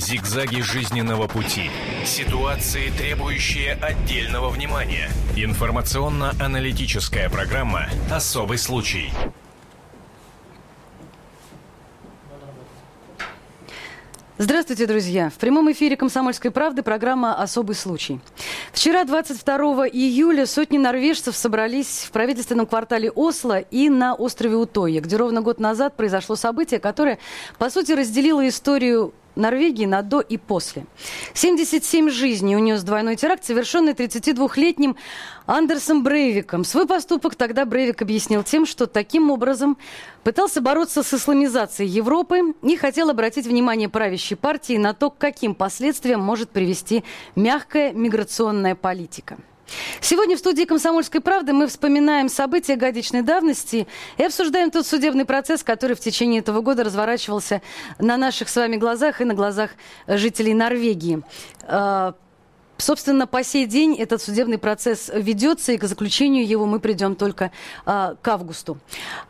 Зигзаги жизненного пути. Ситуации, требующие отдельного внимания. Информационно-аналитическая программа «Особый случай». Здравствуйте, друзья! В прямом эфире «Комсомольской правды» программа «Особый случай». Вчера, 22 июля, сотни норвежцев собрались в правительственном квартале Осло и на острове Утойя, где ровно год назад произошло событие, которое, по сути, разделило историю Норвегии на до и после. 77 жизней унес двойной теракт, совершенный 32-летним Андерсом Брейвиком. Свой поступок тогда Брейвик объяснил тем, что таким образом пытался бороться с исламизацией Европы и хотел обратить внимание правящей партии на то, к каким последствиям может привести мягкая миграционная политика. Сегодня в студии «Комсомольской правды» мы вспоминаем события годичной давности и обсуждаем тот судебный процесс, который в течение этого года разворачивался на наших с вами глазах и на глазах жителей Норвегии. Собственно, по сей день этот судебный процесс ведется, и к заключению его мы придем только а, к августу.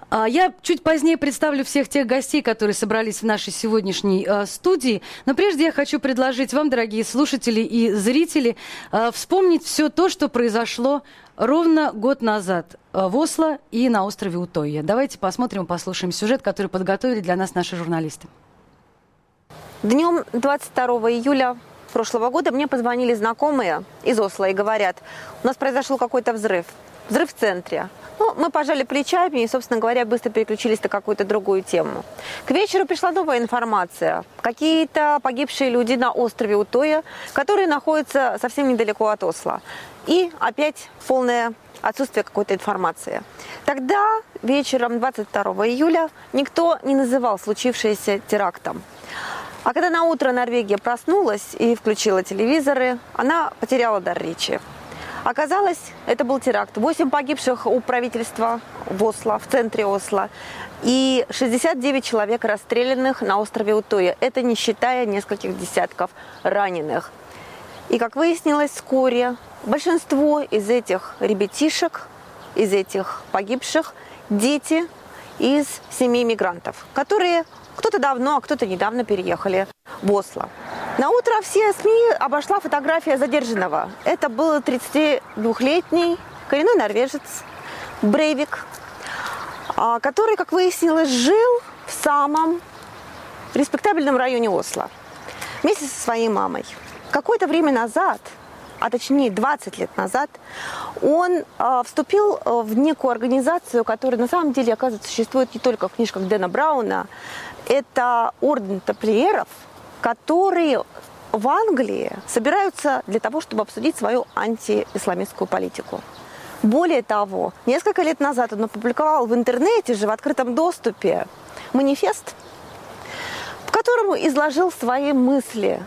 А, я чуть позднее представлю всех тех гостей, которые собрались в нашей сегодняшней а, студии. Но прежде я хочу предложить вам, дорогие слушатели и зрители, а, вспомнить все то, что произошло ровно год назад а, в Осло и на острове Утойя. Давайте посмотрим послушаем сюжет, который подготовили для нас наши журналисты. Днем 22 июля прошлого года мне позвонили знакомые из Осло и говорят, у нас произошел какой-то взрыв. Взрыв в центре. Ну, мы пожали плечами и, собственно говоря, быстро переключились на какую-то другую тему. К вечеру пришла новая информация. Какие-то погибшие люди на острове Утоя, которые находятся совсем недалеко от Осло. И опять полное отсутствие какой-то информации. Тогда вечером 22 июля никто не называл случившееся терактом. А когда на утро Норвегия проснулась и включила телевизоры, она потеряла дар речи. Оказалось, это был теракт. Восемь погибших у правительства в Осло, в центре Осло, и 69 человек расстрелянных на острове Утоя. Это не считая нескольких десятков раненых. И, как выяснилось вскоре, большинство из этих ребятишек, из этих погибших, дети из семей мигрантов, которые кто-то давно, а кто-то недавно переехали в Осло. На утро все СМИ обошла фотография задержанного. Это был 32-летний коренной норвежец Брейвик, а, который, как выяснилось, жил в самом респектабельном районе Осло вместе со своей мамой. Какое-то время назад – а точнее 20 лет назад, он э, вступил а, в некую организацию, которая на самом деле, оказывается, существует не только в книжках Дэна Брауна. Это орден тамплиеров, которые в Англии собираются для того, чтобы обсудить свою антиисламистскую политику. Более того, несколько лет назад он опубликовал в интернете же в открытом доступе манифест, в котором изложил свои мысли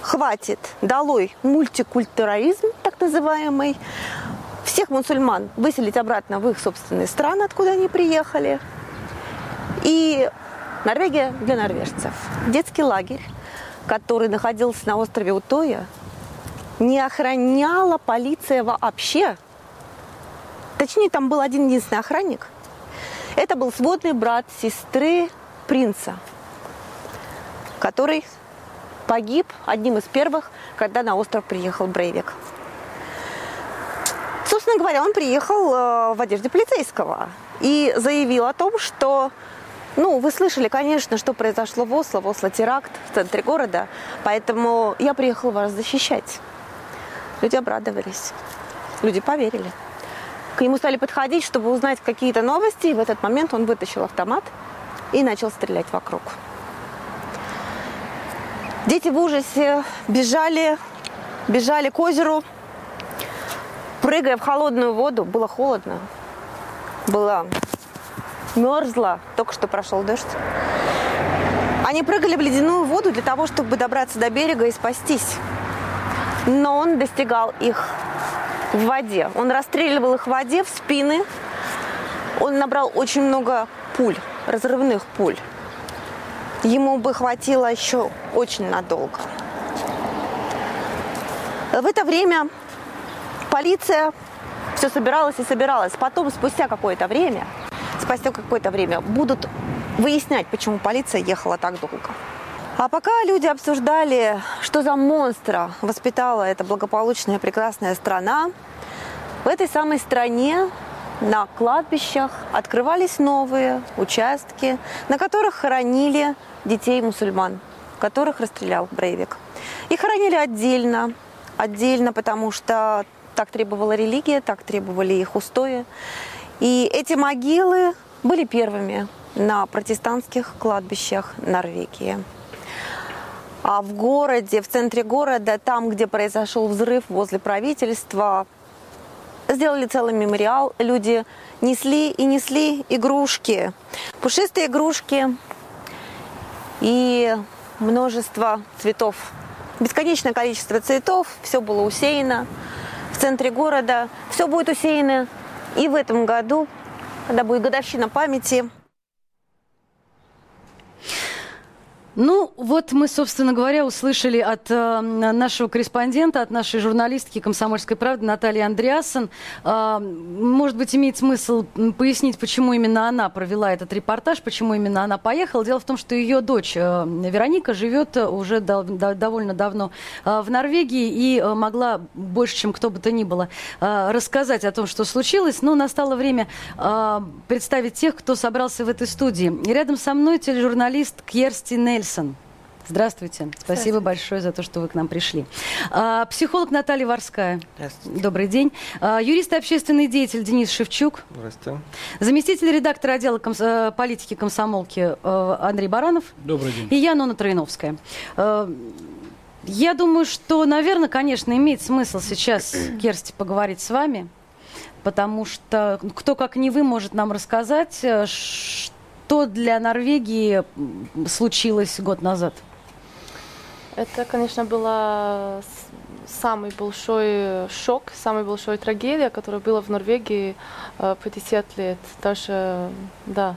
хватит, долой мультикультурализм, так называемый, всех мусульман выселить обратно в их собственные страны, откуда они приехали. И Норвегия для норвежцев. Детский лагерь, который находился на острове Утоя, не охраняла полиция вообще. Точнее, там был один единственный охранник. Это был сводный брат сестры принца, который погиб одним из первых, когда на остров приехал Брейвик. Собственно говоря, он приехал э, в одежде полицейского и заявил о том, что ну, вы слышали, конечно, что произошло в Осло, в Осло теракт в центре города, поэтому я приехал вас защищать. Люди обрадовались, люди поверили. К нему стали подходить, чтобы узнать какие-то новости, и в этот момент он вытащил автомат и начал стрелять вокруг. Дети в ужасе бежали, бежали к озеру, прыгая в холодную воду. Было холодно, было мерзло, только что прошел дождь. Они прыгали в ледяную воду для того, чтобы добраться до берега и спастись. Но он достигал их в воде. Он расстреливал их в воде, в спины. Он набрал очень много пуль, разрывных пуль ему бы хватило еще очень надолго. В это время полиция все собиралась и собиралась. Потом, спустя какое-то время, спустя какое-то время, будут выяснять, почему полиция ехала так долго. А пока люди обсуждали, что за монстра воспитала эта благополучная прекрасная страна, в этой самой стране на кладбищах открывались новые участки, на которых хоронили детей мусульман, которых расстрелял Брейвик. И хоронили отдельно, отдельно, потому что так требовала религия, так требовали их устои. И эти могилы были первыми на протестантских кладбищах Норвегии. А в городе, в центре города, там, где произошел взрыв возле правительства, сделали целый мемориал. Люди несли и несли игрушки, пушистые игрушки и множество цветов. Бесконечное количество цветов, все было усеяно. В центре города все будет усеяно и в этом году, когда будет годовщина памяти, Ну, вот мы, собственно говоря, услышали от э, нашего корреспондента, от нашей журналистки «Комсомольской правды» Натальи Андреасон. Э, может быть, имеет смысл пояснить, почему именно она провела этот репортаж, почему именно она поехала. Дело в том, что ее дочь э, Вероника живет уже до, до, довольно давно э, в Норвегии и э, могла больше, чем кто бы то ни было, э, рассказать о том, что случилось. Но настало время э, представить тех, кто собрался в этой студии. И рядом со мной тележурналист Кьерсти Нель Нельсон. Здравствуйте. Спасибо большое за то, что вы к нам пришли. А, психолог Наталья Варская. Здравствуйте. Добрый день. А, юрист и общественный деятель Денис Шевчук. Здравствуйте. Заместитель редактора отдела комс- э, политики комсомолки э, Андрей Баранов. Добрый день. И я, Нона Троиновская. Э, я думаю, что, наверное, конечно, имеет смысл сейчас, Керсти, поговорить с вами, потому что кто, как не вы, может нам рассказать, э, что для Норвегии случилось год назад? Это, конечно, была самый большой шок, самая большая трагедия, которая была в Норвегии 50 лет, даже, да.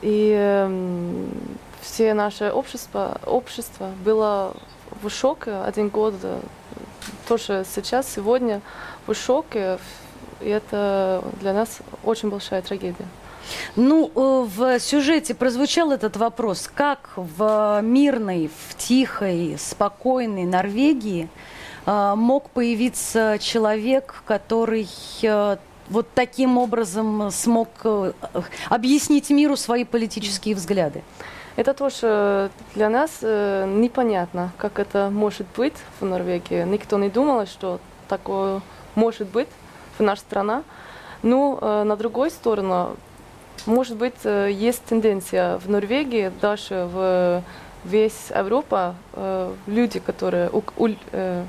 И э, все наше общество, общество было в шоке один год, тоже сейчас, сегодня в шоке, и это для нас очень большая трагедия. Ну, э, в сюжете прозвучал этот вопрос. Как в мирной, в тихой, спокойной Норвегии э, мог появиться человек, который э, вот таким образом смог объяснить миру свои политические взгляды? Это тоже для нас непонятно, как это может быть в Норвегии. Никто не думал, что такое может быть в нашей стране. Но ну, на другой сторону, может быть, э, есть тенденция в Норвегии, даже в весь Европа, э, люди, которые, у, у, э,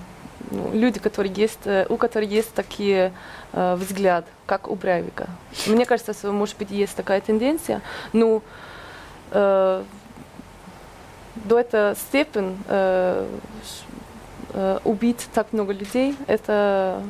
ну, люди, которые есть, у которых есть такие взгляд, как у Брайвика. Мне кажется, что, может быть, есть такая тенденция, но э, до этой степени убить так много людей, это,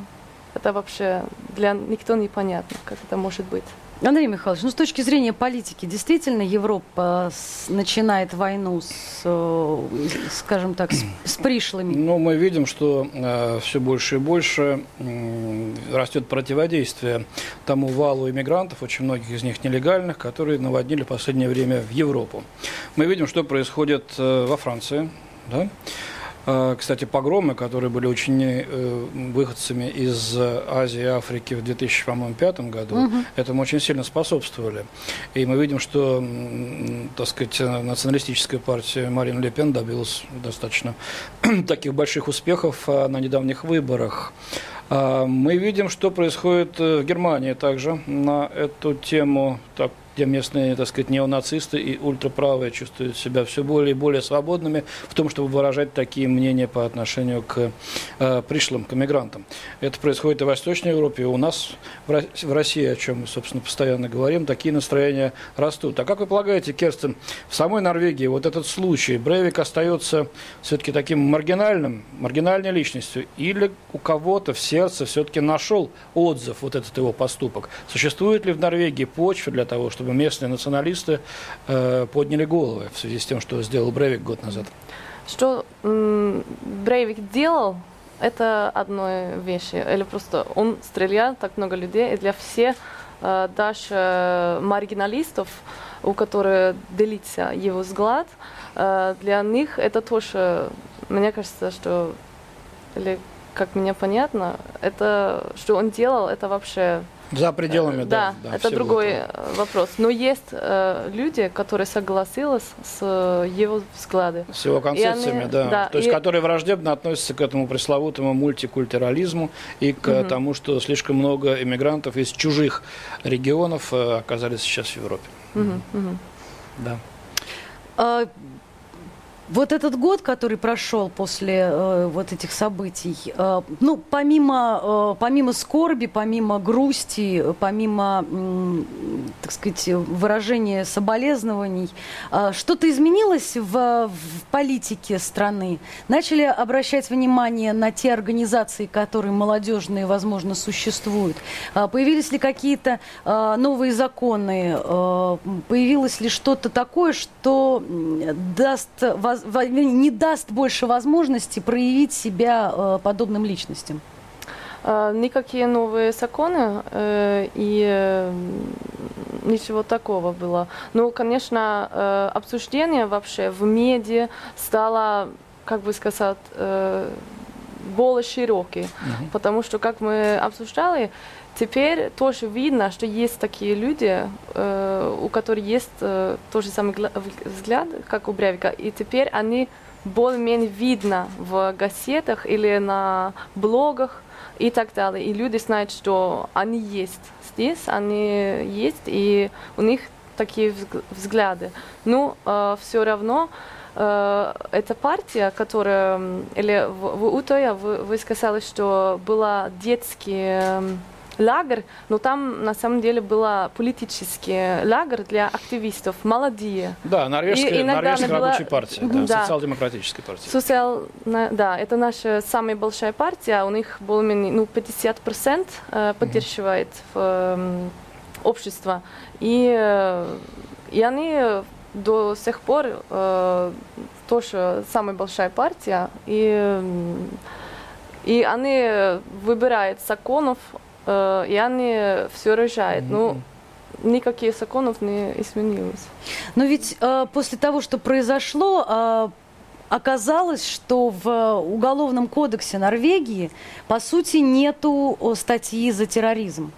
это вообще для никто непонятно, как это может быть. Андрей Михайлович, ну с точки зрения политики, действительно Европа с, начинает войну с, э, скажем так, с, с пришлыми? Ну, мы видим, что э, все больше и больше э, растет противодействие тому валу иммигрантов, очень многих из них нелегальных, которые наводнили в последнее время в Европу. Мы видим, что происходит э, во Франции, да? А, кстати, погромы, которые были очень э, выходцами из Азии и Африки в 2005 году, угу. этому очень сильно способствовали. И мы видим, что, так сказать, националистическая партия Марин Ле Пен добилась достаточно таких больших успехов а, на недавних выборах. А, мы видим, что происходит э, в Германии также на эту тему. Так, где местные, так сказать, неонацисты и ультраправые чувствуют себя все более и более свободными в том, чтобы выражать такие мнения по отношению к э, пришлым, к мигрантам. Это происходит и в Восточной Европе, и у нас в России, о чем мы, собственно, постоянно говорим, такие настроения растут. А как вы полагаете, Керстен, в самой Норвегии вот этот случай, Брейвик остается все-таки таким маргинальным, маргинальной личностью, или у кого-то в сердце все-таки нашел отзыв вот этот его поступок? Существует ли в Норвегии почва для того, чтобы чтобы местные националисты э, подняли головы в связи с тем, что сделал Брейвик год назад. Что Брейвик делал, это одна вещь. Или просто он стрелял так много людей, и для всех, э, даже маргиналистов, у которых делится его взгляд, э, для них это тоже, мне кажется, что, или как мне понятно, это, что он делал, это вообще За пределами, Э, да. это всего другой этого. э, вопрос. Но есть э, люди, которые согласились с э, его взгляды. С его концепциями, они- да. да, То есть, и- которые враждебно относятся к этому пресловутому мультикультурализму и к тому, что слишком много иммигрантов из чужих регионов э, оказались сейчас в Европе. Мгм, мгм. Да. Вот этот год, который прошел после э, вот этих событий, э, ну, помимо, э, помимо скорби, помимо грусти, э, помимо, м, так сказать, выражения соболезнований, э, что-то изменилось в, в политике страны? Начали обращать внимание на те организации, которые молодежные, возможно, существуют? А, Появились ли какие-то э, новые законы? Э, Появилось ли что-то такое, что даст, воз- во- не даст больше возможности проявить себя э, подобным личностям? Э, Никакие новые законы э, и ничего такого было. Ну, конечно, обсуждение вообще в медиа стало, как бы сказать, более широкий. Потому что, как мы обсуждали, теперь тоже видно, что есть такие люди, э, у которых есть э, тот же самый взгляд, как у Бревика, и теперь они более-менее видно в газетах или на блогах и так далее. И люди знают, что они есть здесь, они есть, и у них такие взг- взгляды. Ну, все равно э, эта партия, которая, или в, в Утое вы, вы сказали, что была детский м, лагерь, но там на самом деле был политический лагерь для активистов, молодые. Да, норвежская, норвежская была- рабочая партия, да. Да. социал-демократическая партия. Социал, да, это наша самая большая партия, у них более-менее ну, 50% э, поддерживает эм, общество. И, э, и они до сих пор э, тоже самая большая партия. И, и они выбирают законов, и они все решают. Ну, никаких законов не изменилось. Но ведь э, после того, что произошло, э, оказалось, что в Уголовном кодексе Норвегии, по сути, нету э, статьи за терроризм.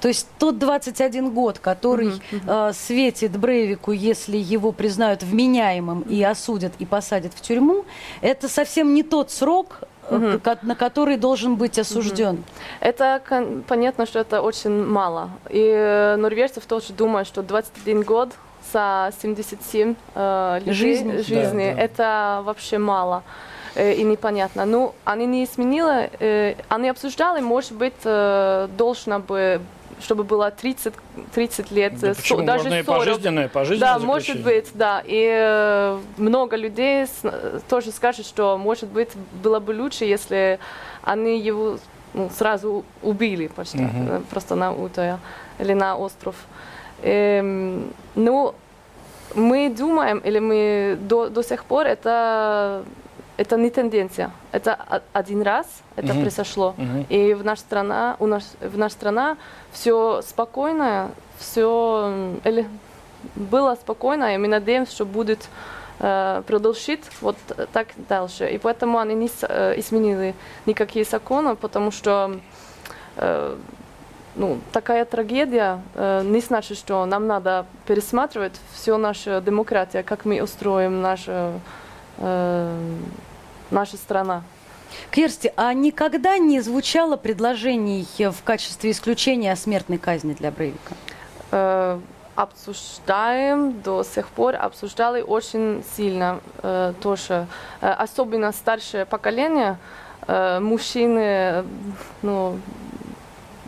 То есть тот 21 год, который э, светит Брейвику, если его признают вменяемым и осудят и посадят в тюрьму, это совсем не тот срок, ко- на который должен быть осужден. Это понятно, что это очень мало. И норвежцев тоже думают, что 21 год за 77 э, людей Жизни. жизни Да, да. это вообще мало э, и непонятно. Ну, они не изменили, э, они обсуждали, может быть, э, должно бы, чтобы было 30, 30 лет, Да э, почему? со- даже Можно и 40. пожизненное, пожизненное Да, может заключение. быть, да. И э, много людей тоже скажут, что, может быть, было бы лучше, если они его ну, сразу убили почти, э, просто на Утоя или на остров. Эм, ну, мы думаем, или мы до, до сих пор, это, это не тенденция. Это один раз это Мгм. произошло. Мгм. И в наша страна, у нас, в наша страна все спокойно, все или было спокойно, и мы надеемся, что будет э, продолжить вот так дальше. И поэтому они не э, изменили никакие законы, потому что э, ну, такая трагедия э, не значит, что нам надо пересматривать всю нашу демократию, как мы устроим нашу, э, наша страна. Керсти, а никогда не звучало предложений в качестве исключения о смертной казни для Брейвика? Э, обсуждаем до сих пор, обсуждали очень сильно э, тоже. Э, особенно старшее поколение, э, мужчины, ну,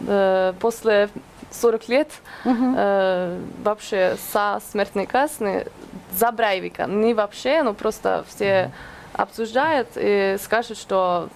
э, после 40 лет Мгм. э, вообще со смертной казни за Брайвика. Не вообще, но просто все обсуждают и скажут, что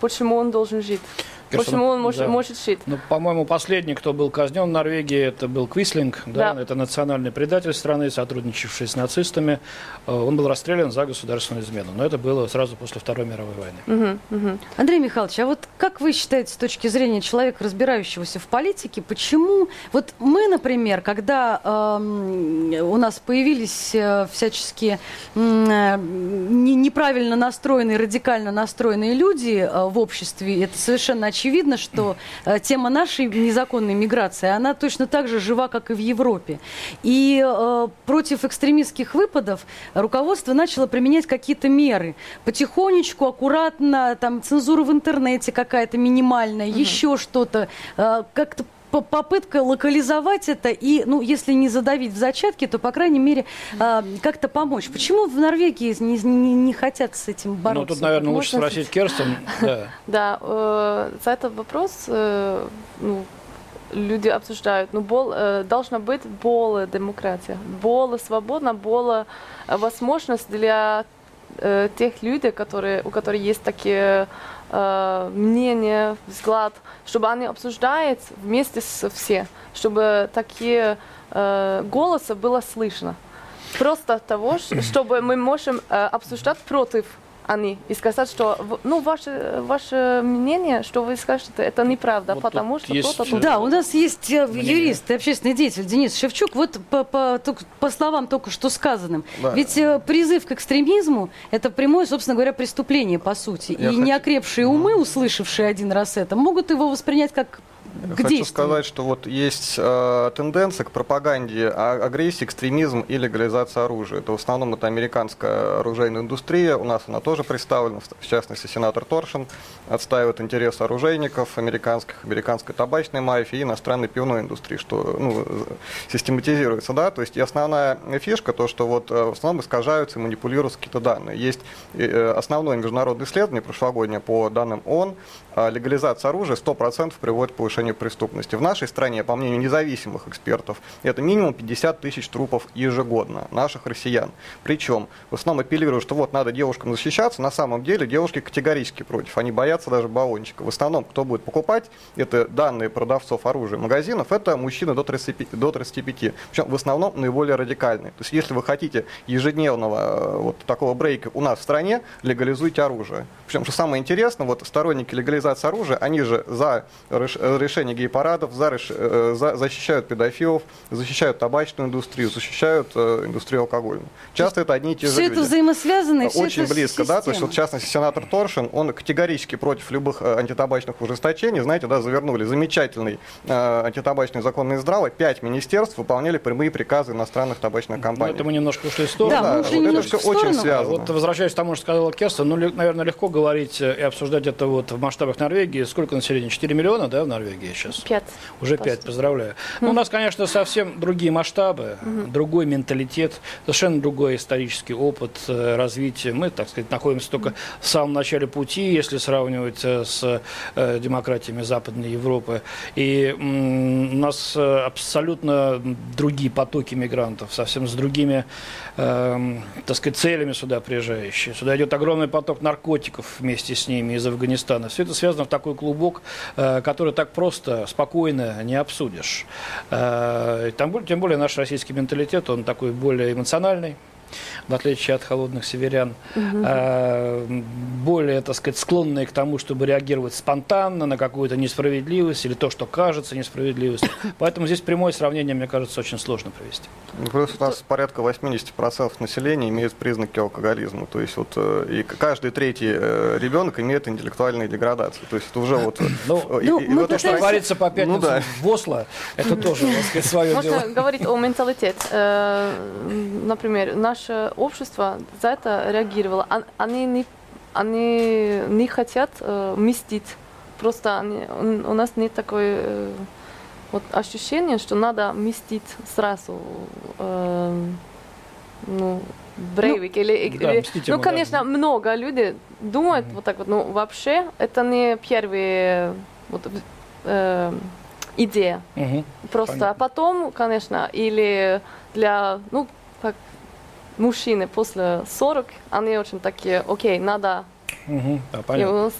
почему он должен жить. Керстен, почему он может, да. может жить. Ну, по-моему, последний, кто был казнен в Норвегии, это был Квислинг, да, Да. это национальный предатель страны, сотрудничавший с нацистами. Э, Он был расстрелян за государственную измену, но это было сразу после Второй мировой войны. Мгм, мгм. Андрей Михайлович, а вот как вы считаете, с точки зрения человека, разбирающегося в политике, почему... Вот мы, например, когда эм, у нас появились э, всяческие э, не- неправильно настроенные, радикально настроенные люди э, в обществе, это совершенно очевидно, что э, тема нашей незаконной миграции, она точно так же жива, как и в Европе. И э, против экстремистских выпадов руководство начало применять какие-то меры. Потихонечку, аккуратно, там цензура в интернете какая-то минимальная, еще что-то, э, как-то попытка локализовать это и, ну, если не задавить в зачатке, то, по крайней мере, э, как-то помочь. Почему в Норвегии не, не- не хотят с этим бороться? Ну, тут, наверное, Вот лучше можно- спросить Керстен. Да. Да, э, за этот вопрос э, ну, люди обсуждают. Ну, бол, э, должна быть более демократия, более свободна, более возможность для э, тех людей, которые, у которых есть такие э, мнения, взгляд, чтобы они обсуждают вместе с все, чтобы такие э, голоса было слышно. Просто того, чтобы мы можем э, обсуждать против они и сказать, что ну ваше ваше мнение, что вы скажете, это неправда, Вот потому тут что есть, то-то, то-то. Да, у нас есть э, Мнение. юрист и общественный деятель Денис Шевчук. Вот по, по, по словам только что сказанным. Да. Ведь э, призыв к экстремизму – это прямое, собственно говоря, преступление, по сути. Я и хочу- неокрепшие умы, услышавшие один раз это, могут его воспринять как к Хочу действию. сказать, что вот есть э, тенденция к пропаганде а- агрессии, экстремизм и легализации оружия. Это в основном это американская оружейная индустрия. У нас она тоже представлена. В частности, сенатор Торшин отстаивает интересы оружейников американских, американской табачной мафии и иностранной пивной индустрии, что ну, э, систематизируется. Да? То есть и основная фишка то, что вот э, в основном искажаются и манипулируются какие-то данные. Есть э, основное международное исследование прошлогоднее по данным ООН, а легализация оружия 100% приводит к повышению преступности. В нашей стране, по мнению независимых экспертов, это минимум 50 тысяч трупов ежегодно наших россиян. Причем в основном апеллируют, что вот надо девушкам защищаться, на самом деле девушки категорически против. Они боятся даже баллончика. В основном, кто будет покупать, это данные продавцов оружия магазинов, это мужчины до 35. До 35. Причем в основном наиболее радикальные. То есть если вы хотите ежедневного э, вот такого брейка у нас в стране, легализуйте оружие. Причем, что самое интересное, вот сторонники легализации оружия, они же за реш- э, решение гей-парадов, за, реш- э, за- защищают педофилов, защищают табачную индустрию, защищают э, индустрию алкогольную. Часто это одни и те же Все люди. это взаимосвязано, и все Очень это близко, да, то есть вот в система. частности сенатор Торшин, он категорически против любых э, антитабачных ужесточений, знаете, да, завернули замечательный э, антитабачный закон Минздрава, пять министерств выполняли прямые приказы иностранных табачных Ну, компаний. это мы немножко ушли в сторону. Да, мы вот ушли это немножко все очень связано. Вот возвращаясь к тому, что сказала Керстен, ну, наверное, легко говорить э, и обсуждать это вот в масштабах Норвегии. Сколько населения? 4 миллиона, да, в Норвегии сейчас? Пять. Уже пять, поздравляю. Ну, у нас, конечно, совсем другие масштабы, другой менталитет, совершенно другой исторический опыт э, развития. Мы, так сказать, находимся только в самом начале пути, если сравнивать э, с э, демократиями Западной Европы. И у нас абсолютно другие потоки мигрантов, совсем с другими, эм, так сказать, целями сюда приезжающие. Сюда идет огромный поток наркотиков вместе с ними из Афганистана. Все это связано в такой клубок, который так просто, спокойно не обсудишь. Э, тем более наш российский менталитет, он такой более эмоциональный в отличие от холодных северян, э, более, так сказать, склонные к тому, чтобы реагировать спонтанно на какую-то несправедливость или то, что кажется несправедливостью. Поэтому здесь прямое сравнение, мне кажется, очень сложно провести. Ну, Плюс у нас порядка 80% населения имеет признаки алкоголизма. То есть вот э, и каждый третий э, ребенок имеет интеллектуальную деградацию. То есть это уже вот... Ну, э, и- ну, и мы в этом То, что пытаемся- творится по пятницам да. в Осло, это тоже, так сказать, свое дело. Можно говорить о менталитете. Например, наше общество за это реагировало. Он- Они не, они не хотят э, мстить. Просто они- у нас нет такой э, вот ощущения, что надо мстить сразу. э, Ну, Брейвик или, да, или- ну, ему, да. конечно, много людей думают вот так вот, ну, вообще это не первая вот, э, идея. Мгм. Просто Понятно. потом, конечно, или для, ну, как мужчины после 40, они очень такие, окей, надо Угу, да, понятно.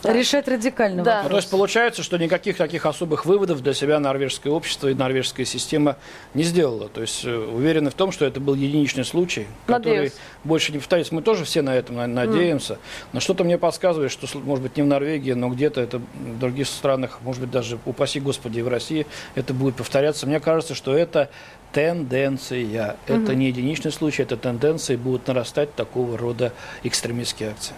радикально. Да. Ну, то есть получается, что никаких таких особых выводов для себя норвежское общество и норвежская система не сделала. То есть э, уверены в том, что это был единичный случай, который Надеюсь. больше не повторится. Мы тоже все на этом на- надеемся. Но что-то мне подсказывает, что, может быть, не в Норвегии, но где-то это в других странах, может быть, даже, упаси Господи, и в России это будет повторяться. Мне кажется, что это тенденция. Это не единичный случай, это тенденция, и будут нарастать такого рода экстремистские акции.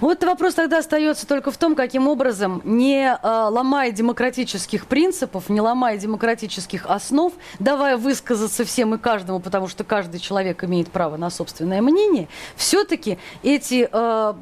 Вот вопрос тогда остается только в том, каким образом, не э, ломая демократических принципов, не ломая демократических основ, давая высказаться всем и каждому, потому что каждый человек имеет право на собственное мнение, все-таки эти э,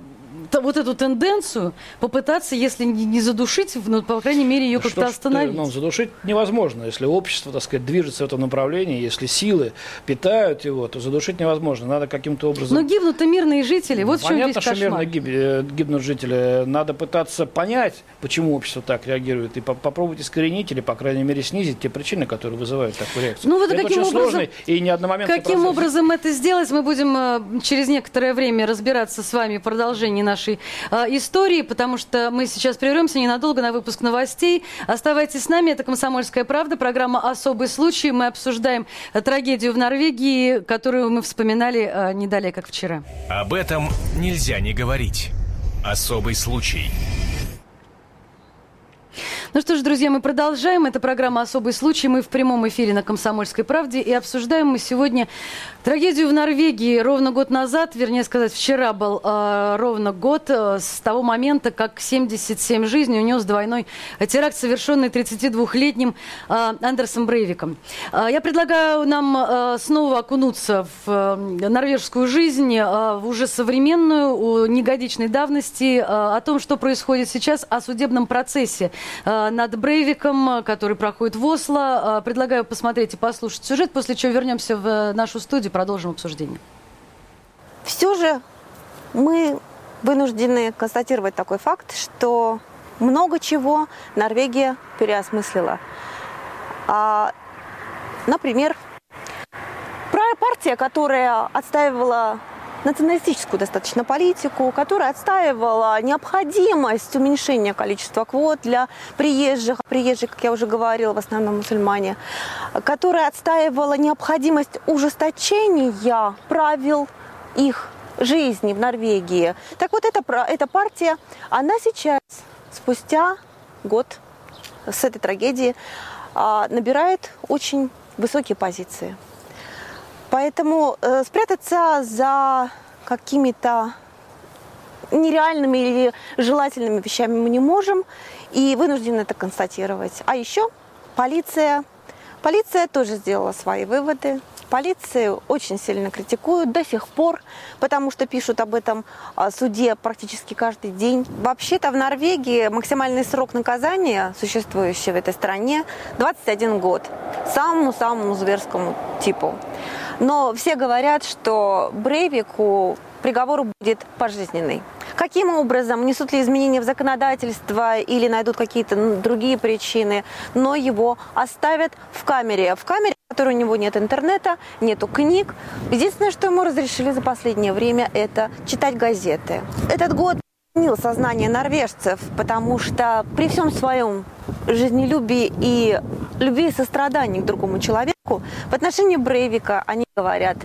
вот эту тенденцию попытаться, если не задушить, ну, по крайней мере, ее Да как-то что ты, остановить. ну, задушить невозможно. Если общество, так сказать, движется в этом направлении, если силы питают его, то задушить невозможно. Надо каким-то образом... Но гибнут и мирные жители. Вот в чем Понятно, что кошмар. мирно гиб- э, гибнут жители. Надо пытаться понять, почему общество так реагирует, и по- попробовать искоренить или, по крайней мере, снизить те причины, которые вызывают такую реакцию. Ну, вот это каким очень образом- сложный и не одномоментный Каким процесс. образом это сделать, мы будем э, через некоторое время разбираться с вами в продолжении нашей э, истории, потому что мы сейчас прервемся ненадолго на выпуск новостей. Оставайтесь с нами, это «Комсомольская правда», программа «Особый случай». Мы обсуждаем э, трагедию в Норвегии, которую мы вспоминали э, не далее, как вчера. Об этом нельзя не говорить. Особый случай. Ну что ж, друзья, мы продолжаем. Это программа «Особый случай». Мы в прямом эфире на «Комсомольской правде». И обсуждаем мы сегодня трагедию в Норвегии. Ровно год назад, вернее сказать, вчера был э, ровно год э, с того момента, как 77 жизней унес двойной теракт, совершенный 32-летним э, Андерсом Брейвиком. Э, я предлагаю нам э, снова окунуться в э, норвежскую жизнь, э, в уже современную, у негодичной давности, э, о том, что происходит сейчас, о судебном процессе над Брейвиком, э, который проходит в Осло. Э, Предлагаю посмотреть и послушать сюжет, после чего вернемся в э, нашу студию, продолжим обсуждение. Все же мы вынуждены констатировать такой факт, что много чего Норвегия переосмыслила. А, например, партия, которая отстаивала националистическую достаточно политику, которая отстаивала необходимость уменьшения количества квот для приезжих, приезжие, как я уже говорила, в основном мусульмане, которая отстаивала необходимость ужесточения правил их жизни в Норвегии. Так вот, эта, эта партия, она сейчас, спустя год с этой трагедии, а, набирает очень высокие позиции. Поэтому э, спрятаться за какими-то нереальными или желательными вещами мы не можем и вынуждены это констатировать. А еще полиция, полиция тоже сделала свои выводы. Полицию очень сильно критикуют до сих пор, потому что пишут об этом а, суде практически каждый день. Вообще-то в Норвегии максимальный срок наказания, существующий в этой стране, 21 год. Самому-самому зверскому типу. Но все говорят, что Брейвику приговор будет пожизненный. Каким образом, несут ли изменения в законодательство или найдут какие-то ну, другие причины, но его оставят в камере. В камере, в которой у него нет интернета, нету книг. Единственное, что ему разрешили за последнее время, это читать газеты. Этот год изменил сознание норвежцев, потому что при всем своем жизнелюбии и любви и сострадании к другому человеку, в отношении Брейвика они говорят,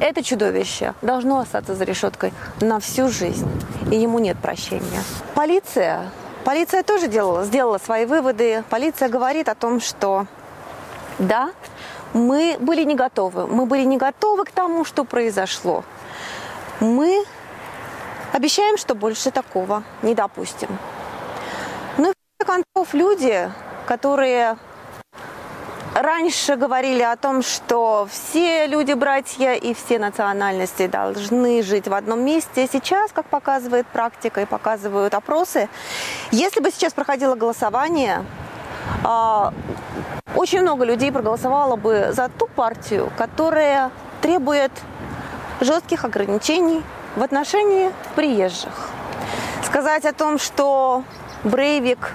это чудовище должно остаться за решеткой на всю жизнь, и ему нет прощения. Полиция, полиция тоже делала, сделала свои выводы. Полиция говорит о том, что да, мы были не готовы, мы были не готовы к тому, что произошло. Мы обещаем, что больше такого не допустим. Ну и в конце концов люди, которые раньше говорили о том, что все люди братья и все национальности должны жить в одном месте. Сейчас, как показывает практика и показывают опросы, если бы сейчас проходило голосование, а, очень много людей проголосовало бы за ту партию, которая требует жестких ограничений в отношении приезжих. Сказать о том, что Брейвик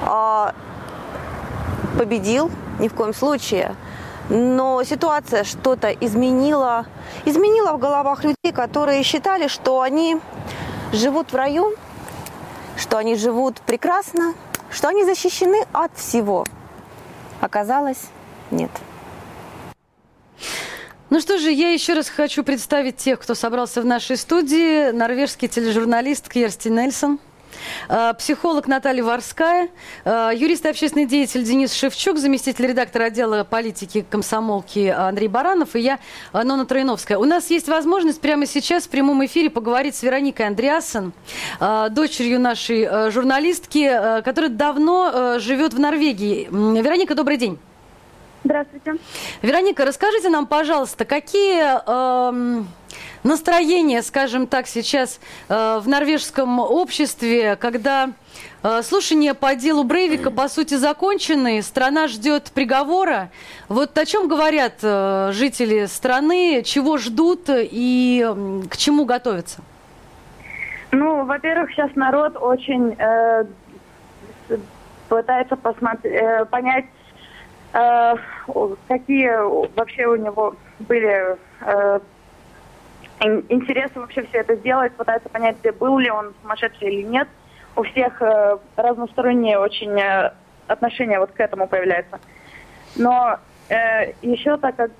а, победил, ни в коем случае. Но ситуация что-то изменила, изменила в головах людей, которые считали, что они живут в раю, что они живут прекрасно, что они защищены от всего. Оказалось, нет. Ну что же, я еще раз хочу представить тех, кто собрался в нашей студии. Норвежский тележурналист Кьерсти Нельсон. Э, психолог Наталья Варская, э, юрист и общественный деятель Денис Шевчук, заместитель редактора отдела политики комсомолки Андрей Баранов и я, Нона Троиновская. У нас есть возможность прямо сейчас в прямом эфире поговорить с Вероникой Андреасон, э, дочерью нашей журналистки, которая давно живет в Норвегии. Вероника, добрый день. Здравствуйте. Вероника, расскажите нам, пожалуйста, какие э, настроения, скажем так, сейчас э, в норвежском обществе, когда э, слушания по делу Брейвика, по сути, закончены, страна ждет приговора. Вот о чем говорят э, жители страны, чего ждут и э, к чему готовятся? Ну, во-первых, сейчас народ очень э, пытается посмотреть, э, понять, Э, какие вообще у него были э, интересы вообще все это сделать, пытается понять, был ли он сумасшедший или нет. У всех э, разносторонние очень отношения вот к этому появляются. Но еще так как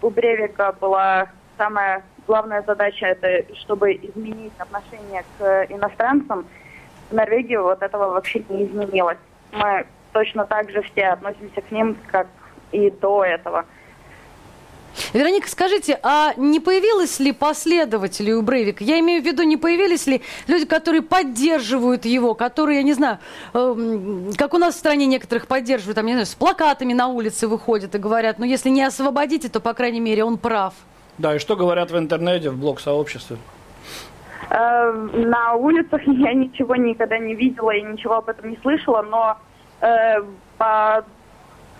у Бревика была самая главная задача, это чтобы изменить отношение к иностранцам, в Норвегии вот этого вообще не изменилось. Мы точно так же все относимся к ним, как и до этого. Вероника, скажите, а не появилось ли последователей у Брейвика? Я имею в виду, не появились ли люди, которые поддерживают его, которые, я не знаю, э, как у нас в стране некоторых поддерживают, там, я не знаю, с плакатами на улице выходят и говорят, ну, если не освободите, то, по крайней мере, он прав. Да, и что говорят в интернете, в блог-сообществе? Э, на улицах я ничего никогда не видела и ничего об этом не слышала, но э, по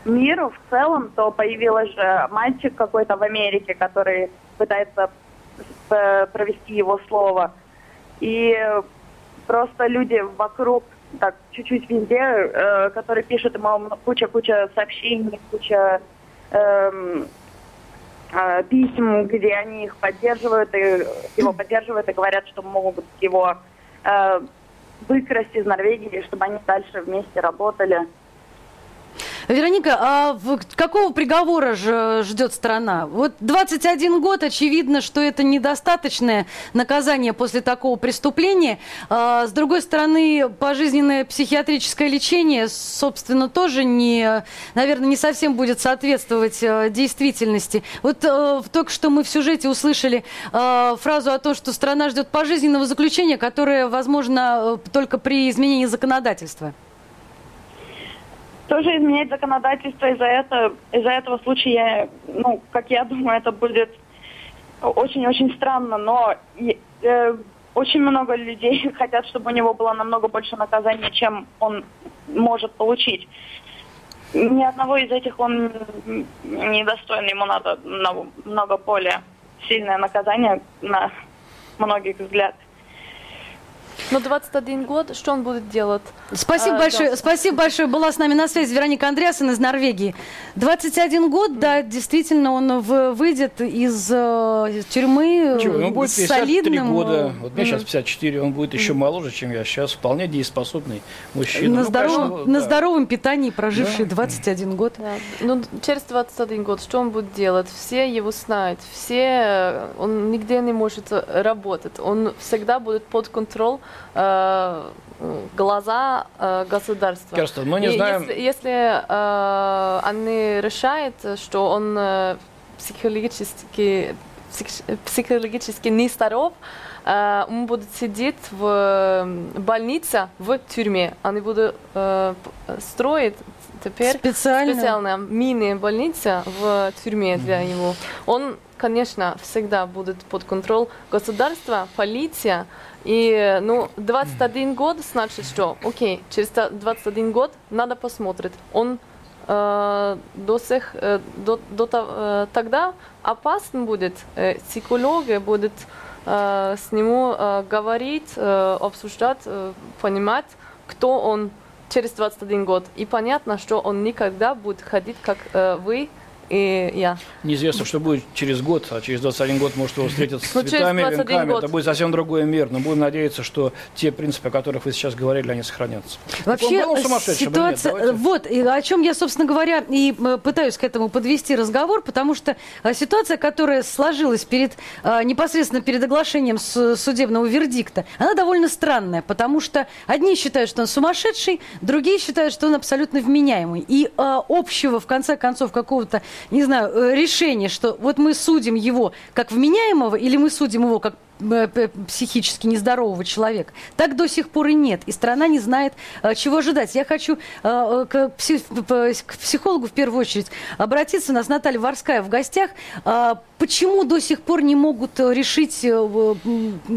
миру в целом, то появилась же мальчик какой-то в Америке, который пытается э, провести его слово. И просто люди вокруг, так, чуть-чуть везде, э, которые пишут ему куча-куча сообщений, куча э, э, писем, где они их поддерживают, и его поддерживают и говорят, что могут его э, выкрасть из Норвегии, чтобы они дальше вместе работали. Вероника, а какого приговора ждет страна? Вот 21 год, очевидно, что это недостаточное наказание после такого преступления. А, с другой стороны, пожизненное психиатрическое лечение, собственно, тоже не, наверное, не совсем будет соответствовать а, действительности. Вот а, только что мы в сюжете услышали а, фразу о том, что страна ждет пожизненного заключения, которое, возможно, только при изменении законодательства тоже изменять законодательство из-за этого, из-за этого случая, ну, как я думаю, это будет очень-очень странно, но э, очень много людей хотят, чтобы у него было намного больше наказания, чем он может получить. Ни одного из этих он недостоин, ему надо много более сильное наказание на многих взглядов. Но 21 год, что он будет делать? Спасибо а, большое. Да. Спасибо большое. Была с нами на связи Вероника Андреаsen из Норвегии. 21 год, да, действительно, он в, выйдет из э, тюрьмы Чего, он будет 53 солидным... года. Вот мне mm. сейчас 54, он будет еще моложе, чем я сейчас. Вполне дееспособный мужчина. На, ну, здоровом, конечно, на да. здоровом питании проживший да. 21 год. Да. Ну, через 21 год что он будет делать? Все его знают. Все... Он нигде не может работать. Он всегда будет под контролем э, глаза э, государства. Керстен, мы не знаем... Если, если э, они решают, что он э, психологически, псих, психологически нездоров, э, он будет сидеть в больнице, в тюрьме. Они будут э, строить теперь Специально. специальная мини-больница в тюрьме для него. Он, конечно, всегда будет под контроль государства, полиция, и, ну, 21 год, значит, что, окей, через 21 год надо посмотреть. Он э, до, сих, э, до, до э, тогда опасен будет, э, психологи будут э, с ним э, говорить, э, обсуждать, э, понимать, кто он через 21 год. И понятно, что он никогда будет ходить, как э, вы и я. Неизвестно, что будет через год, а через 21 год, может, его встретят с Ну, цветами, 21 венками. год. Это будет совсем другой мир. Но будем надеяться, что те принципы, о которых вы сейчас говорили, они сохранятся. Вообще сумасшедшим или нет? ситуация, Давайте. вот, и о чем я, собственно говоря, и э, пытаюсь к этому подвести разговор, потому что э, ситуация, которая сложилась перед, э, непосредственно перед оглашением судебного вердикта, она довольно странная, потому что одни считают, что он сумасшедший, другие считают, что он абсолютно вменяемый. И э, общего, в конце концов, какого-то, не знаю, э, решения, что вот мы судим его как вменяемого или мы судим его как психически нездорового человека. Так до сих пор и нет. И страна не знает, э, чего ожидать. Я хочу э, к, психологу в первую очередь обратиться. У нас Наталья Варская в гостях. А Почему до сих пор не могут э, решить, э,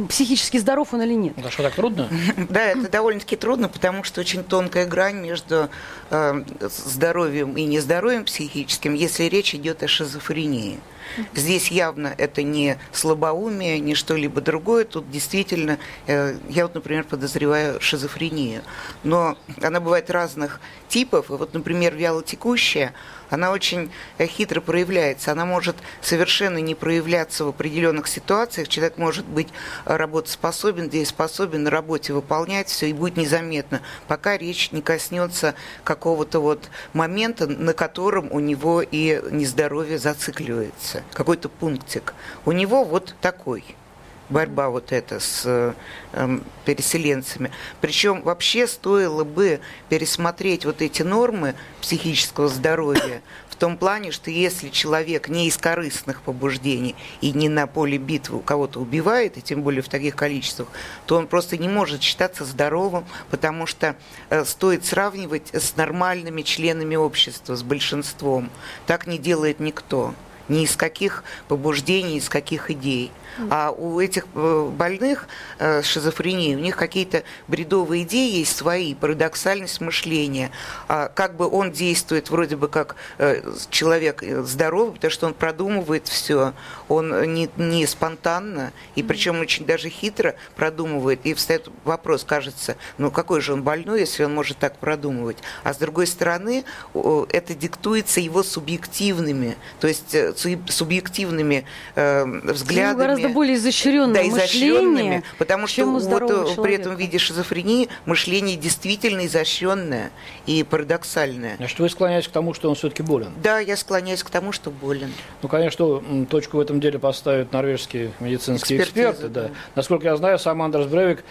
психически здоров он или нет? Да что, так трудно? Да, это довольно-таки трудно, потому что очень тонкая грань между э, здоровьем и нездоровьем психическим, если речь идет о шизофрении. Здесь явно это не слабоумие, не что-либо другое. Тут действительно, э, я вот, например, подозреваю шизофрению. Но она бывает разных типов. Вот, например, вялотекущая, она очень э, хитро проявляется. Она может совершенно не проявляться в определенных ситуациях. Человек может быть э, работоспособен, дееспособен, на работе выполнять все, и будет незаметно, пока речь не коснется какого-то вот момента, на котором у него и нездоровье зацикливается. Какой-то пунктик. У него вот такой борьба вот эта с э, переселенцами. Причем вообще стоило бы пересмотреть вот эти нормы психического здоровья в том плане, что если человек не из корыстных побуждений и не на поле битвы кого-то убивает, и тем более в таких количествах, то он просто не может считаться здоровым, потому что э, стоит сравнивать с нормальными членами общества, с большинством. Так не делает никто ни из каких побуждений, из каких идей. А у этих э, больных э, с шизофренией, у них какие-то бредовые идеи есть свои, парадоксальность мышления. А как бы он действует вроде бы как э, человек э, здоровый, потому что он продумывает все, он не, не спонтанно, и причем очень даже хитро продумывает. И встает вопрос, кажется, ну какой же он больной, если он может так продумывать. А с другой стороны, это диктуется его субъективными, то есть э, су- субъективными э, взглядами. Гораздо более изощренное Да, мышление, изощренными, потому что чем у вот здорового э, при этом человека. виде шизофрении мышление действительно изощренное и парадоксальное. Значит, вы склоняетесь к тому, что он все-таки болен. Да, я склоняюсь к тому, что болен. Ну, конечно, точку в этом деле поставят норвежские медицинские Экспертиза, эксперты. Да. да. Насколько я знаю, сам Андерс Бревик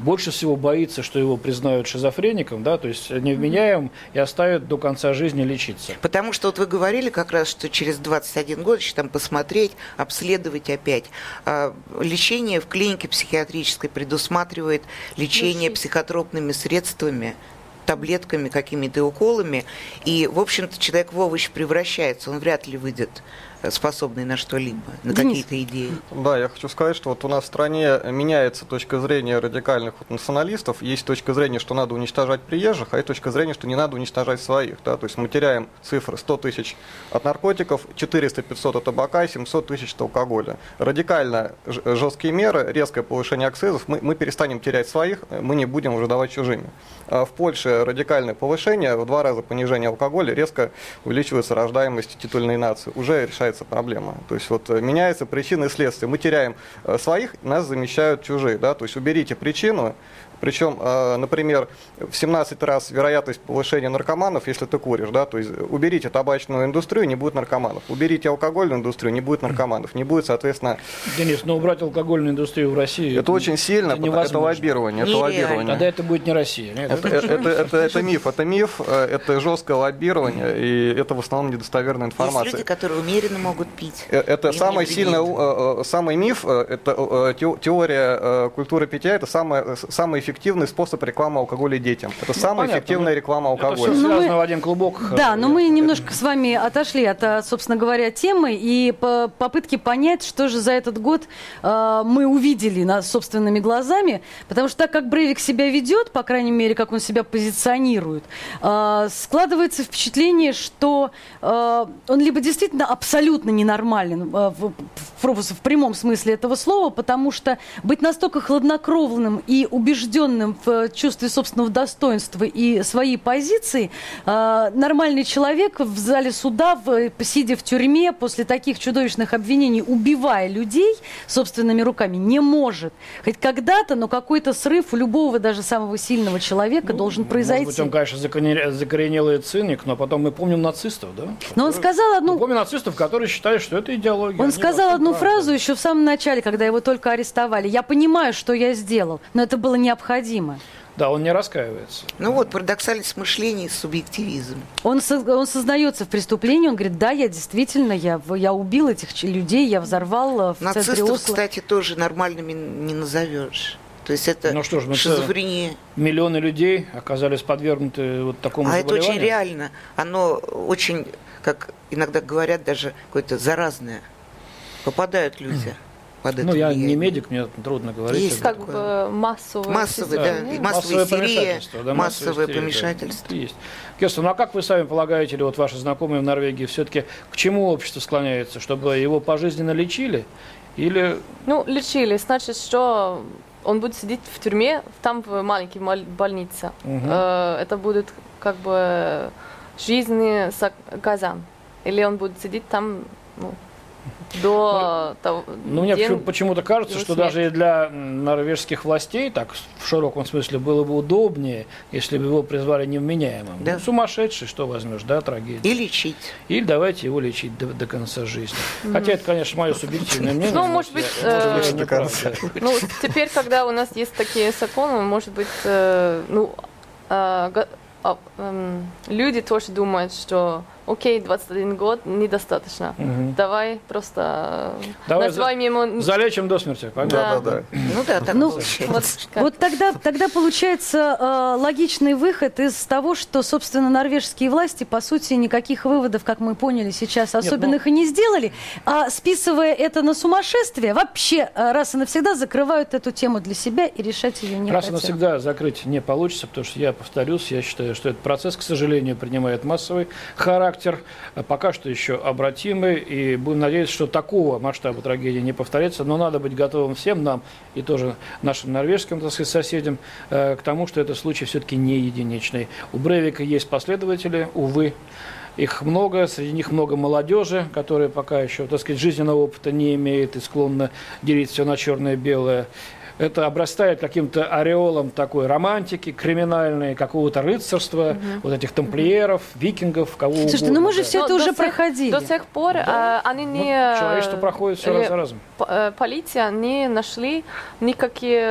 больше всего боится, что его признают шизофреником, да, то есть невменяемым и оставят до конца жизни лечиться. Потому что вот вы говорили как раз, что через 21 год еще там посмотреть, обследовать опять. А, Лечение в клинике психиатрической предусматривает лечение Лечить. психотропными средствами таблетками, какими-то уколами, и, в общем-то, человек в овощ превращается, он вряд ли выйдет способный на что-либо, на какие-то идеи. Да, я хочу сказать, что вот у нас в стране меняется точка зрения радикальных вот националистов. Есть точка зрения, что надо уничтожать приезжих, а есть точка зрения, что не надо уничтожать своих. Да? То есть мы теряем цифры 100 тысяч от наркотиков, 400-500 от табака, 700 тысяч от алкоголя. Радикально жесткие меры, резкое повышение акцизов, мы, мы перестанем терять своих, мы не будем уже давать чужими. А в Польше радикальное повышение, в два раза понижение алкоголя, резко увеличивается рождаемость титульной нации. Уже решается проблема. То есть вот э, меняется причина и следствие. Мы теряем э, своих, нас замещают чужие. Да? То есть уберите причину, причем, э, например, в 17 раз вероятность повышения наркоманов, если ты куришь, да, то есть уберите табачную индустрию, не будет наркоманов. Уберите алкогольную индустрию, не будет наркоманов. Не будет, соответственно, Денис, но убрать алкогольную индустрию в России... это очень сильно, это это, невозможно. лоббирование. Это лоббирование. Тогда это будет не Россия. Нет? Это, это, это, это- это миф, это миф, э, это жесткое лоббирование, и это в основном недостоверная Есть информация. люди, которые умеренно могут пить. Э, Это самый сильный, самый миф, это те- теория культуры питья, это самый, э, самый эффективный способ рекламы алкоголя детям. Это самая понятно, эффективная реклама Это все алкоголя. Ну, мы- связано в один клубок. Да, но Э, мы немножко с вами отошли от, а, собственно говоря, темы и по попытки понять, что же за этот год а, мы увидели на собственными глазами, потому что так как Брейвик себя ведет, по крайней мере, как он себя позиционирует, а, складывается впечатление, что а, он либо действительно абсолютно абсолютно ненормален э, в, в, в прямом смысле этого слова, потому что быть настолько хладнокровным и убежденным в чувстве собственного достоинства и своей позиции, э, нормальный человек в зале суда, в, сидя в тюрьме, после таких чудовищных обвинений, убивая людей собственными руками, не может. Хоть когда-то, но какой-то срыв у любого даже самого сильного человека Ну, должен произойти. Может быть, он, конечно, закоренелый циник, но потом мы помним нацистов, да? Но он сказал Мы одну помним нацистов, которые считали, что это идеология. Он сказал одну правы. фразу еще в самом начале, когда его только арестовали. Я понимаю, что я сделал, но это было необходимо. Да, он не раскаивается. Ну вот, парадоксальность мышления и субъективизм. Он, со- он сознается в преступлении, он говорит, да, я действительно, я, я убил этих людей, я взорвал э, в центре Нацистов, Осло. кстати, тоже нормальными не назовешь. То есть это Ну что ж, ну шизофрения. Миллионы людей оказались подвергнуты вот такому А это очень реально. Оно очень, как иногда говорят, даже какое-то заразное. Попадают люди под это Ну, я не влияние. медик, мне трудно говорить. Есть Как такое. бы массовое. Массовое, Да. да, массовая истерия, помешательство, да, массовое истерия, да. помешательство. Это есть. Кирстен, ну а как вы сами полагаете, или вот ваши знакомые в Норвегии, все-таки к чему общество склоняется? Чтобы его пожизненно лечили? Или Ну, лечили. Значит, что он будет сидеть в тюрьме, там в маленькой мал- больнице. Э, Это будет как бы жизненный казан. Или он будет сидеть там ну, до того Ну, мне день- почему- почему-то кажется, что смерти. даже и для норвежских властей, так в широком смысле, было бы удобнее, если бы его призвали невменяемым. Да. Ну, сумасшедший, что возьмешь, да, трагедия. И лечить. Или давайте его лечить до, до конца жизни. Хотя это, конечно, мое субъективное мнение. Ну, может быть, я- может быть, э. Ну, теперь, когда у нас есть такие законы, может быть, э, ну, э, а, эм, люди тоже думают, что окей, 21 год недостаточно. Мгм. Давай просто Давай называем ему... Залечим до смерти, понятно? Да. Да-да-да. Ну да, так Ну. Вот Вот тогда, тогда получается э, логичный выход из того, что, собственно, норвежские власти, по сути, никаких выводов, как мы поняли сейчас, особенных и не сделали, а списывая это на сумасшествие, вообще э, раз и навсегда закрывают эту тему для себя и решать ее не Раз и хотят. навсегда закрыть не получится, потому что я повторюсь, я считаю, что этот процесс, к сожалению, принимает массовый характер, а пока что еще обратимый, и будем надеяться, что такого масштаба трагедии не повторится, но надо быть готовым всем нам и тоже нашим норвежским, так сказать, соседям э, к тому, что этот случай все-таки не единичный. У Брейвика есть последователи, увы, их много, среди них много молодежи, которая пока еще, так сказать, жизненного опыта не имеет и склонна делить все на черное и белое. Это обрастает каким-то ореолом такой романтики криминальной, какого-то рыцарства, вот этих тамплиеров, викингов, кого Слушайте, угодно. ну мы же да. все Но это уже сих- проходили. До сих пор э, они Ну, не... человечество проходит все раз за разом. э, Полиция не нашли никакие,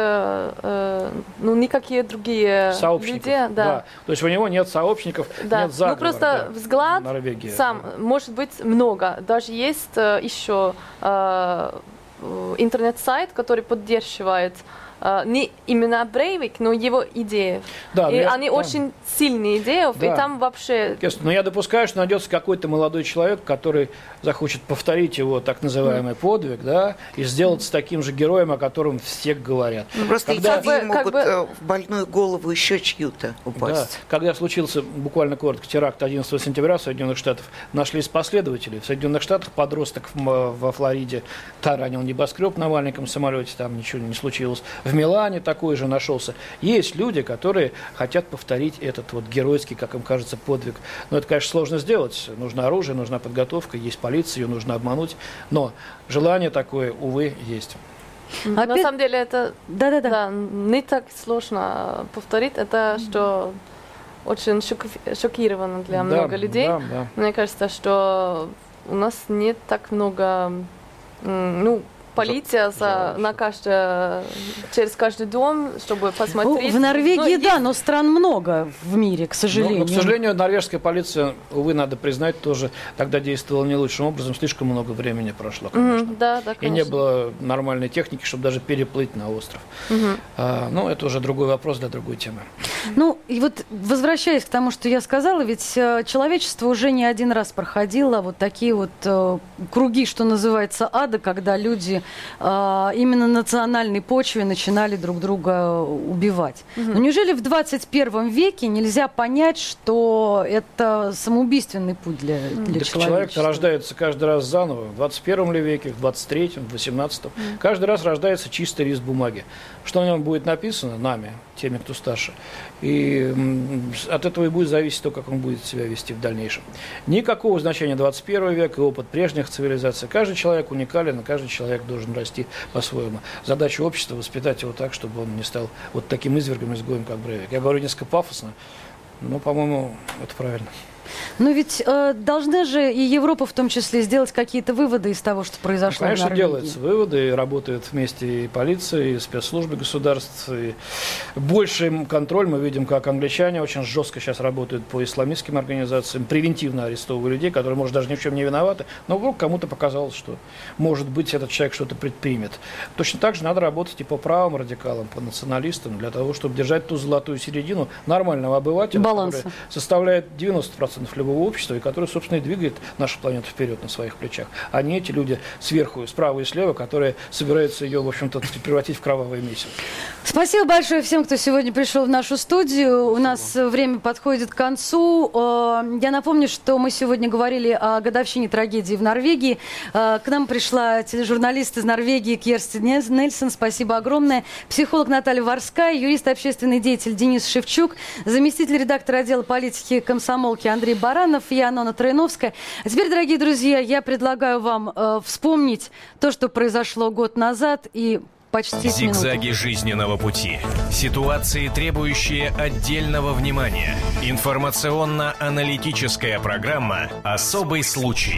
э, ну, никакие другие Сообщников. люди. да. То есть у него нет сообщников, Да. нет заговора. ну просто да. взгляд Норвегия. сам может быть много. Даже есть э, еще э, э, интернет-сайт, который поддерживает э, не именно Брейвик, но его идеи. Да, и я- они да. очень сильные идеи, Да. и там вообще Но я допускаю, что найдется какой-то молодой человек, который захочет повторить его так называемый подвиг, да, и сделаться таким же героем, о котором все говорят. Ну, Просто Когда- Как бы- как могут бы- э, в больную голову еще чью-то Да. упасть. Когда случился буквально коротко теракт 11 сентября в Соединенных Штатах, нашлись последователи. В Соединенных Штатах подросток во Флориде таранил небоскреб на маленьком самолете, там ничего не случилось. В Милане такой же нашелся. Есть люди, которые хотят повторить этот вот геройский, как им кажется, подвиг. Но это, конечно, сложно сделать. Нужно оружие, нужна подготовка, есть полиция, ее нужно обмануть. Но желание такое, увы, есть. на Опять- самом деле это Да-да-да. да, не так сложно повторить. Это что очень шок- шокировано для Да, много людей. да, да. Мне кажется, что у нас нет так много, ну, полиция за, на каждое, через каждый дом, чтобы Ну, посмотреть. в Норвегии, Ну, да, есть- но стран много в мире, к Ну, сожалению. но, к сожалению, норвежская полиция, увы, надо признать, тоже тогда действовала не лучшим образом. Слишком много времени прошло, конечно. Мгм, да, да, И не конечно. было нормальной техники, чтобы даже переплыть на остров. Мгм. А, ну, это уже другой вопрос для другой темы. Ну, и вот возвращаясь к тому, что я сказала, ведь э, человечество уже не один раз проходило вот такие вот э, круги, что называется, ада, когда люди э, именно на национальной почве начинали друг друга убивать. Угу. Но неужели в 21 веке нельзя понять, что это самоубийственный путь для, для человека? Человек рождается каждый раз заново, в 21 ли веке, в 23-м, в 18-м. Mm. Каждый раз рождается чистый лист бумаги. Что на нем будет написано нами, теми, кто старше. И от этого и будет зависеть то, как он будет себя вести в дальнейшем. Никакого значения 21 века и опыт прежних цивилизаций. Каждый человек уникален, каждый человек должен расти по-своему. Задача общества – воспитать его так, чтобы он не стал вот таким извергом, изгоем, как Брейвик. Я говорю несколько пафосно, но, по-моему, это правильно. Но ведь э, должны же и Европа в том числе сделать какие-то выводы из того, что произошло ну, Конечно, в делаются выводы, и работают вместе и полиция, и спецслужбы государств. И больший контроль мы видим, как англичане очень жестко сейчас работают по исламистским организациям, превентивно арестовывая людей, которые, может, даже ни в чем не виноваты, но вдруг кому-то показалось, что, может быть, этот человек что-то предпримет. Точно так же надо работать и по правым радикалам, по националистам, для того, чтобы держать ту золотую середину нормального обывателя, Баланса. который составляет 90% любого общества, и который, собственно, и двигает нашу планету вперед на своих плечах, а не эти люди сверху, справа и слева, которые собираются ее, в общем-то, превратить в кровавое месиво. Спасибо большое всем, кто сегодня пришел в нашу студию. У нас время подходит к концу. Э, я напомню, что мы сегодня говорили о годовщине трагедии в Норвегии. Э, к нам пришла тележурналист из Норвегии Керсти Нельсон. Спасибо огромное. Психолог Наталья Варская, юрист, общественный деятель Денис Шевчук, заместитель редактора отдела политики комсомолки Андрей Баранов, я Анна Троиновская. А теперь, дорогие друзья, я предлагаю вам э, вспомнить то, что произошло год назад и почти Зигзаги минуту. жизненного пути. Ситуации, требующие отдельного внимания. Информационно-аналитическая программа «Особый случай».